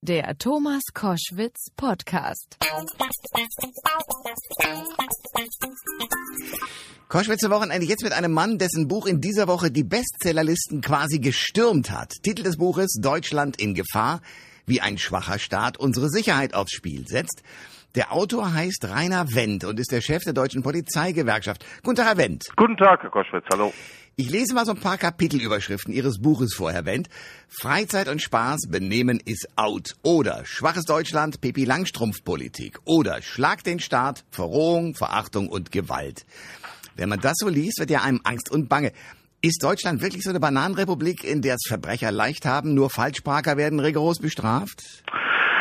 Der Thomas Koschwitz Podcast. Koschwitzer Wochenende jetzt mit einem Mann, dessen Buch in dieser Woche die Bestsellerlisten quasi gestürmt hat. Titel des Buches Deutschland in Gefahr, wie ein schwacher Staat unsere Sicherheit aufs Spiel setzt. Der Autor heißt Rainer Wendt und ist der Chef der deutschen Polizeigewerkschaft. Guten Tag, Herr Wendt. Guten Tag, Herr Koschwitz, hallo. Ich lese mal so ein paar Kapitelüberschriften Ihres Buches vor, Herr Wendt. Freizeit und Spaß, Benehmen ist out. Oder Schwaches Deutschland, Pipi Langstrumpf-Politik. Oder Schlag den Staat, Verrohung, Verachtung und Gewalt. Wenn man das so liest, wird ja einem Angst und Bange. Ist Deutschland wirklich so eine Bananenrepublik, in der es Verbrecher leicht haben, nur Falschparker werden rigoros bestraft?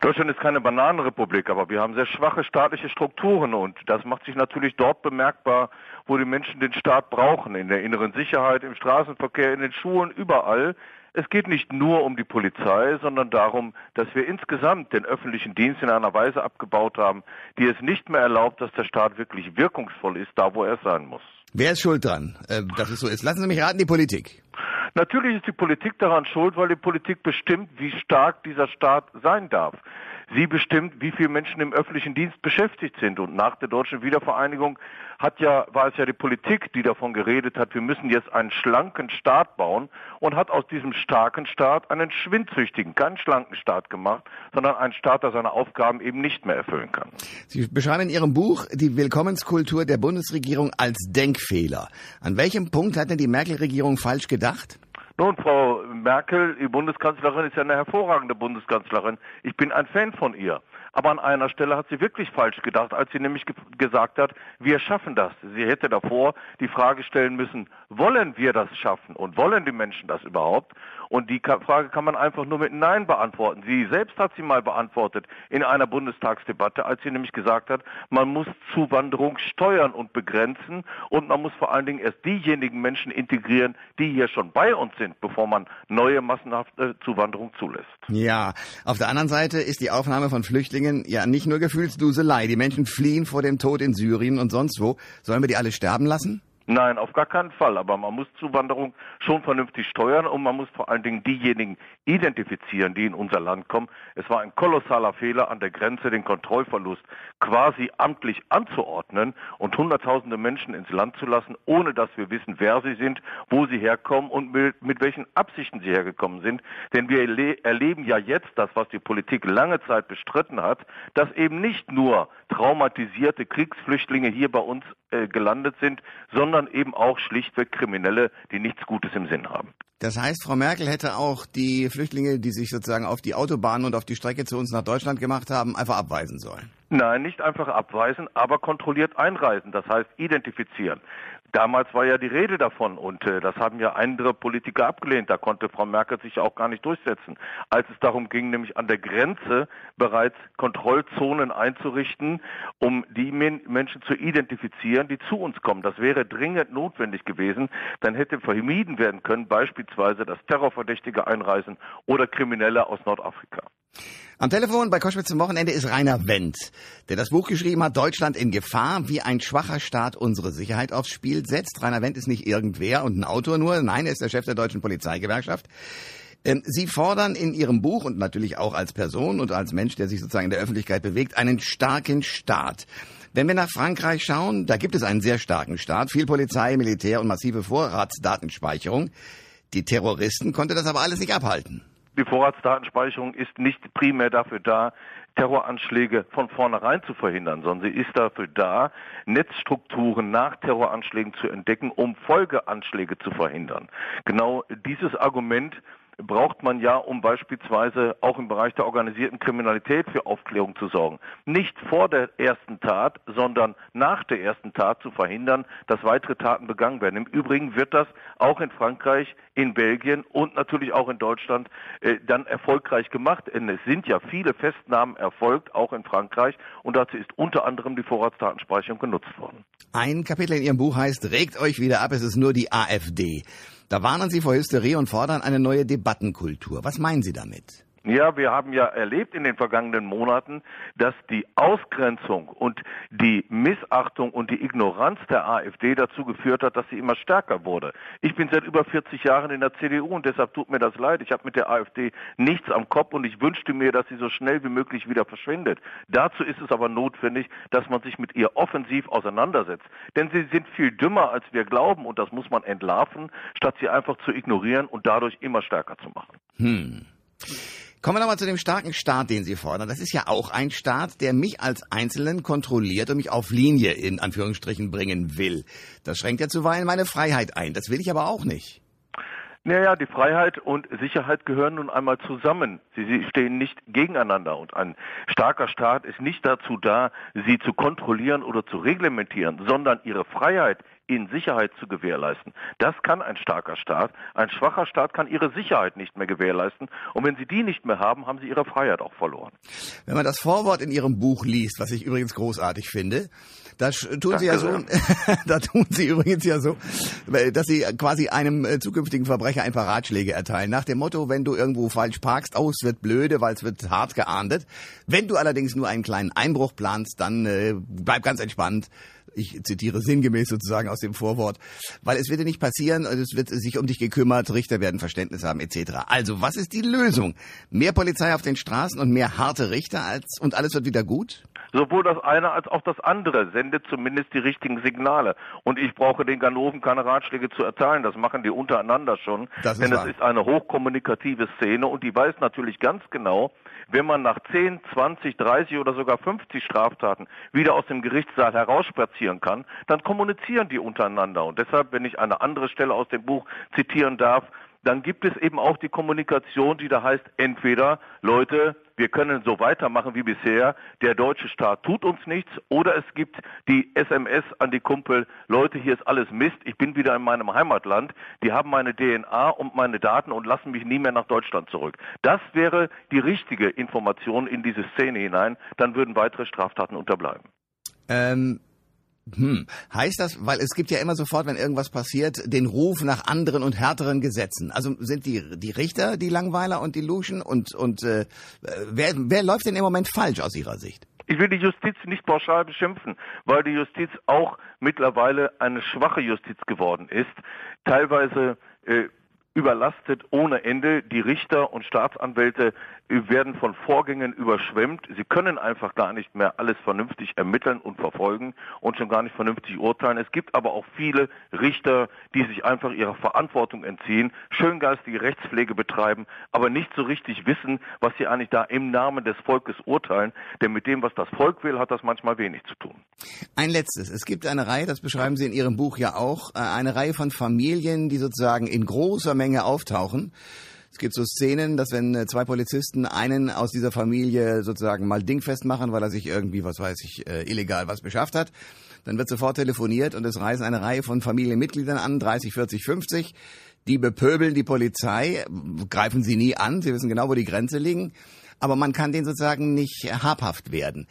Deutschland ist keine Bananenrepublik, aber wir haben sehr schwache staatliche Strukturen und das macht sich natürlich dort bemerkbar, wo die Menschen den Staat brauchen, in der inneren Sicherheit, im Straßenverkehr, in den Schulen, überall. Es geht nicht nur um die Polizei, sondern darum, dass wir insgesamt den öffentlichen Dienst in einer Weise abgebaut haben, die es nicht mehr erlaubt, dass der Staat wirklich wirkungsvoll ist, da wo er sein muss. Wer ist schuld dran, äh, dass es so ist? Lassen Sie mich raten, die Politik. Natürlich ist die Politik daran schuld, weil die Politik bestimmt, wie stark dieser Staat sein darf. Sie bestimmt, wie viele Menschen im öffentlichen Dienst beschäftigt sind. Und nach der deutschen Wiedervereinigung hat ja, war es ja die Politik, die davon geredet hat, wir müssen jetzt einen schlanken Staat bauen und hat aus diesem starken Staat einen schwindsüchtigen, keinen schlanken Staat gemacht, sondern einen Staat, der seine Aufgaben eben nicht mehr erfüllen kann. Sie beschreiben in Ihrem Buch die Willkommenskultur der Bundesregierung als Denkfehler. An welchem Punkt hat denn die Merkel-Regierung falsch gedacht? Nun, Frau Merkel, die Bundeskanzlerin ist ja eine hervorragende Bundeskanzlerin. Ich bin ein Fan von ihr. Aber an einer Stelle hat sie wirklich falsch gedacht, als sie nämlich ge gesagt hat, wir schaffen das. Sie hätte davor die Frage stellen müssen, wollen wir das schaffen und wollen die Menschen das überhaupt? Und die Frage kann man einfach nur mit Nein beantworten. Sie selbst hat sie mal beantwortet in einer Bundestagsdebatte, als sie nämlich gesagt hat, man muss Zuwanderung steuern und begrenzen und man muss vor allen Dingen erst diejenigen Menschen integrieren, die hier schon bei uns sind, bevor man neue massenhafte Zuwanderung zulässt. Ja, auf der anderen Seite ist die Aufnahme von Flüchtlingen ja nicht nur Gefühlsduselei. Die Menschen fliehen vor dem Tod in Syrien und sonst wo. Sollen wir die alle sterben lassen? Nein, auf gar keinen Fall. Aber man muss Zuwanderung schon vernünftig steuern und man muss vor allen Dingen diejenigen identifizieren, die in unser Land kommen. Es war ein kolossaler Fehler an der Grenze, den Kontrollverlust quasi amtlich anzuordnen und Hunderttausende Menschen ins Land zu lassen, ohne dass wir wissen, wer sie sind, wo sie herkommen und mit, mit welchen Absichten sie hergekommen sind. Denn wir erleben ja jetzt das, was die Politik lange Zeit bestritten hat, dass eben nicht nur traumatisierte Kriegsflüchtlinge hier bei uns äh, gelandet sind, sondern eben auch schlichtweg Kriminelle, die nichts Gutes im Sinn haben. Das heißt, Frau Merkel hätte auch die Flüchtlinge, die sich sozusagen auf die Autobahn und auf die Strecke zu uns nach Deutschland gemacht haben, einfach abweisen sollen. Nein, nicht einfach abweisen, aber kontrolliert einreisen, das heißt identifizieren. Damals war ja die Rede davon und äh, das haben ja andere Politiker abgelehnt. Da konnte Frau Merkel sich auch gar nicht durchsetzen. Als es darum ging, nämlich an der Grenze bereits Kontrollzonen einzurichten, um die Men Menschen zu identifizieren, die zu uns kommen. Das wäre dringend notwendig gewesen. Dann hätte vermieden werden können, beispielsweise, dass Terrorverdächtige einreisen oder Kriminelle aus Nordafrika. Am Telefon bei Koschwitz zum Wochenende ist Rainer Wendt, der das Buch geschrieben hat, Deutschland in Gefahr, wie ein schwacher Staat unsere Sicherheit aufs Spiel setzt. Rainer Wendt ist nicht irgendwer und ein Autor nur, nein, er ist der Chef der deutschen Polizeigewerkschaft. Ähm, Sie fordern in Ihrem Buch und natürlich auch als Person und als Mensch, der sich sozusagen in der Öffentlichkeit bewegt, einen starken Staat. Wenn wir nach Frankreich schauen, da gibt es einen sehr starken Staat, viel Polizei, Militär und massive Vorratsdatenspeicherung. Die Terroristen konnte das aber alles nicht abhalten. Die Vorratsdatenspeicherung ist nicht primär dafür da, Terroranschläge von vornherein zu verhindern, sondern sie ist dafür da, Netzstrukturen nach Terroranschlägen zu entdecken, um Folgeanschläge zu verhindern. Genau dieses Argument braucht man ja, um beispielsweise auch im Bereich der organisierten Kriminalität für Aufklärung zu sorgen. Nicht vor der ersten Tat, sondern nach der ersten Tat zu verhindern, dass weitere Taten begangen werden. Im Übrigen wird das auch in Frankreich, in Belgien und natürlich auch in Deutschland äh, dann erfolgreich gemacht. Denn es sind ja viele Festnahmen erfolgt, auch in Frankreich, und dazu ist unter anderem die Vorratsdatenspeicherung genutzt worden. Ein Kapitel in Ihrem Buch heißt, regt euch wieder ab, es ist nur die AfD. Da warnen Sie vor Hysterie und fordern eine neue Debattenkultur. Was meinen Sie damit? Ja, wir haben ja erlebt in den vergangenen Monaten, dass die Ausgrenzung und die Missachtung und die Ignoranz der AfD dazu geführt hat, dass sie immer stärker wurde. Ich bin seit über 40 Jahren in der CDU und deshalb tut mir das leid. Ich habe mit der AfD nichts am Kopf und ich wünschte mir, dass sie so schnell wie möglich wieder verschwindet. Dazu ist es aber notwendig, dass man sich mit ihr offensiv auseinandersetzt. Denn sie sind viel dümmer, als wir glauben und das muss man entlarven, statt sie einfach zu ignorieren und dadurch immer stärker zu machen. Hm. Kommen wir nochmal zu dem starken Staat, den Sie fordern. Das ist ja auch ein Staat, der mich als Einzelnen kontrolliert und mich auf Linie in Anführungsstrichen bringen will. Das schränkt ja zuweilen meine Freiheit ein. Das will ich aber auch nicht. Naja, die Freiheit und Sicherheit gehören nun einmal zusammen. Sie, sie, stehen nicht gegeneinander. Und ein starker Staat ist nicht dazu da, sie zu kontrollieren oder zu reglementieren, sondern ihre Freiheit, ihnen Sicherheit zu gewährleisten. Das kann ein starker Staat. Ein schwacher Staat kann ihre Sicherheit nicht mehr gewährleisten. Und wenn sie die nicht mehr haben, haben sie ihre Freiheit auch verloren. Wenn man das Vorwort in Ihrem Buch liest, was ich übrigens großartig finde, da tun Sie ja so, da tun Sie übrigens ja so, dass Sie quasi einem äh, zukünftigen Verbrecher ein paar Ratschläge erteilen. Nach dem Motto, wenn du irgendwo falsch parkst, oh, es wird blöde, weil es wird hart geahndet. Wenn du allerdings nur einen kleinen Einbruch planst, dann äh, bleib ganz entspannt ich zitiere sinngemäß sozusagen aus dem Vorwort, weil es wird dir nicht passieren, es wird sich um dich gekümmert, Richter werden Verständnis haben etc. Also, was ist die Lösung? Mehr Polizei auf den Straßen und mehr harte Richter als und alles wird wieder gut? Sowohl das eine als auch das andere sendet zumindest die richtigen Signale. Und ich brauche den Ganoven keine Ratschläge zu erteilen. Das machen die untereinander schon. Das denn es ist eine hochkommunikative Szene und die weiß natürlich ganz genau, wenn man nach 10, 20, 30 oder sogar 50 Straftaten wieder aus dem Gerichtssaal herausspazieren kann, dann kommunizieren die untereinander. Und deshalb, wenn ich eine andere Stelle aus dem Buch zitieren darf, dann gibt es eben auch die Kommunikation, die da heißt, entweder Leute, wir können so weitermachen wie bisher, der deutsche Staat tut uns nichts, oder es gibt die SMS an die Kumpel, Leute, hier ist alles Mist, ich bin wieder in meinem Heimatland, die haben meine DNA und meine Daten und lassen mich nie mehr nach Deutschland zurück. Das wäre die richtige Information in diese Szene hinein, dann würden weitere Straftaten unterbleiben. Ähm hm. Heißt das, weil es gibt ja immer sofort, wenn irgendwas passiert, den Ruf nach anderen und härteren Gesetzen. Also sind die die Richter die Langweiler und die Luschen und und äh, wer wer läuft denn im Moment falsch aus Ihrer Sicht? Ich will die Justiz nicht pauschal beschimpfen, weil die Justiz auch mittlerweile eine schwache Justiz geworden ist. Teilweise äh, überlastet ohne Ende. Die Richter und Staatsanwälte werden von Vorgängen überschwemmt. Sie können einfach gar nicht mehr alles vernünftig ermitteln und verfolgen und schon gar nicht vernünftig urteilen. Es gibt aber auch viele Richter, die sich einfach ihrer Verantwortung entziehen, schöngeistige Rechtspflege betreiben, aber nicht so richtig wissen, was sie eigentlich da im Namen des Volkes urteilen. Denn mit dem, was das Volk will, hat das manchmal wenig zu tun. Ein letztes. Es gibt eine Reihe, das beschreiben Sie in Ihrem Buch ja auch, äh, eine Reihe von Familien, die sozusagen in großer Menge auftauchen es gibt so Szenen, dass wenn äh, zwei Polizisten einen aus dieser Familie sozusagen mal dingfest machen, weil er sich irgendwie, was weiß ich, äh, illegal was beschafft hat, dann wird sofort telefoniert und es reisen eine Reihe von Familienmitgliedern an, 30, 40, 50. Die bepöbeln die Polizei, greifen sie nie an, sie wissen genau, wo die Grenze liegen. Aber man kann denen sozusagen nicht habhaft werden.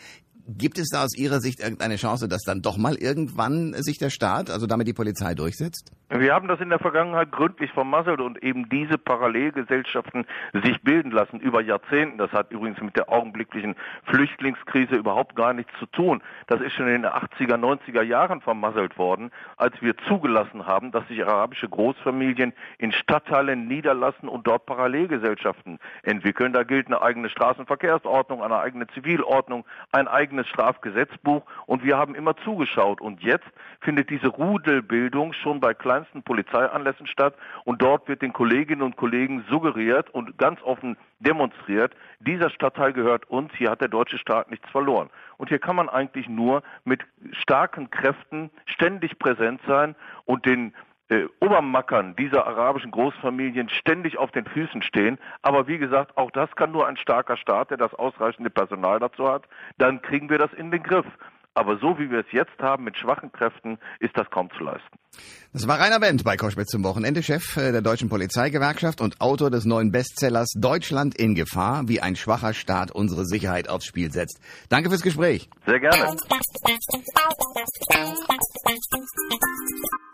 Gibt es da aus Ihrer Sicht irgendeine Chance, dass dann doch mal irgendwann sich der Staat, also damit die Polizei durchsetzt? Wir haben das in der Vergangenheit gründlich vermasselt und eben diese Parallelgesellschaften sich bilden lassen über Jahrzehnten. Das hat übrigens mit der augenblicklichen Flüchtlingskrise überhaupt gar nichts zu tun. Das ist schon in den 80er, 90er Jahren vermasselt worden, als wir zugelassen haben, dass sich arabische Großfamilien in Stadtteilen niederlassen und dort Parallelgesellschaften entwickeln. Da gilt eine eigene Straßenverkehrsordnung, eine eigene Zivilordnung, ein eigenes Strafgesetzbuch und wir haben immer zugeschaut. Und jetzt findet diese Rudelbildung schon bei kleinsten Polizeianlässen statt und dort wird den Kolleginnen und Kollegen suggeriert und ganz offen demonstriert, dieser Stadtteil gehört uns, hier hat der deutsche Staat nichts verloren. Und hier kann man eigentlich nur mit starken Kräften ständig präsent sein und den äh, Obermackern dieser arabischen Großfamilien ständig auf den Füßen stehen. Aber wie gesagt, auch das kann nur ein starker Staat, der das ausreichende Personal dazu hat. Dann kriegen wir das in den Griff. Aber so wie wir es jetzt haben mit schwachen Kräften, ist das kaum zu leisten. Das war Rainer Wendt bei Koschwitz zum Wochenende, Chef äh, der Deutschen Polizeigewerkschaft und Autor des neuen Bestsellers Deutschland in Gefahr, wie ein schwacher Staat unsere Sicherheit aufs Spiel setzt. Danke fürs Gespräch. Sehr gerne.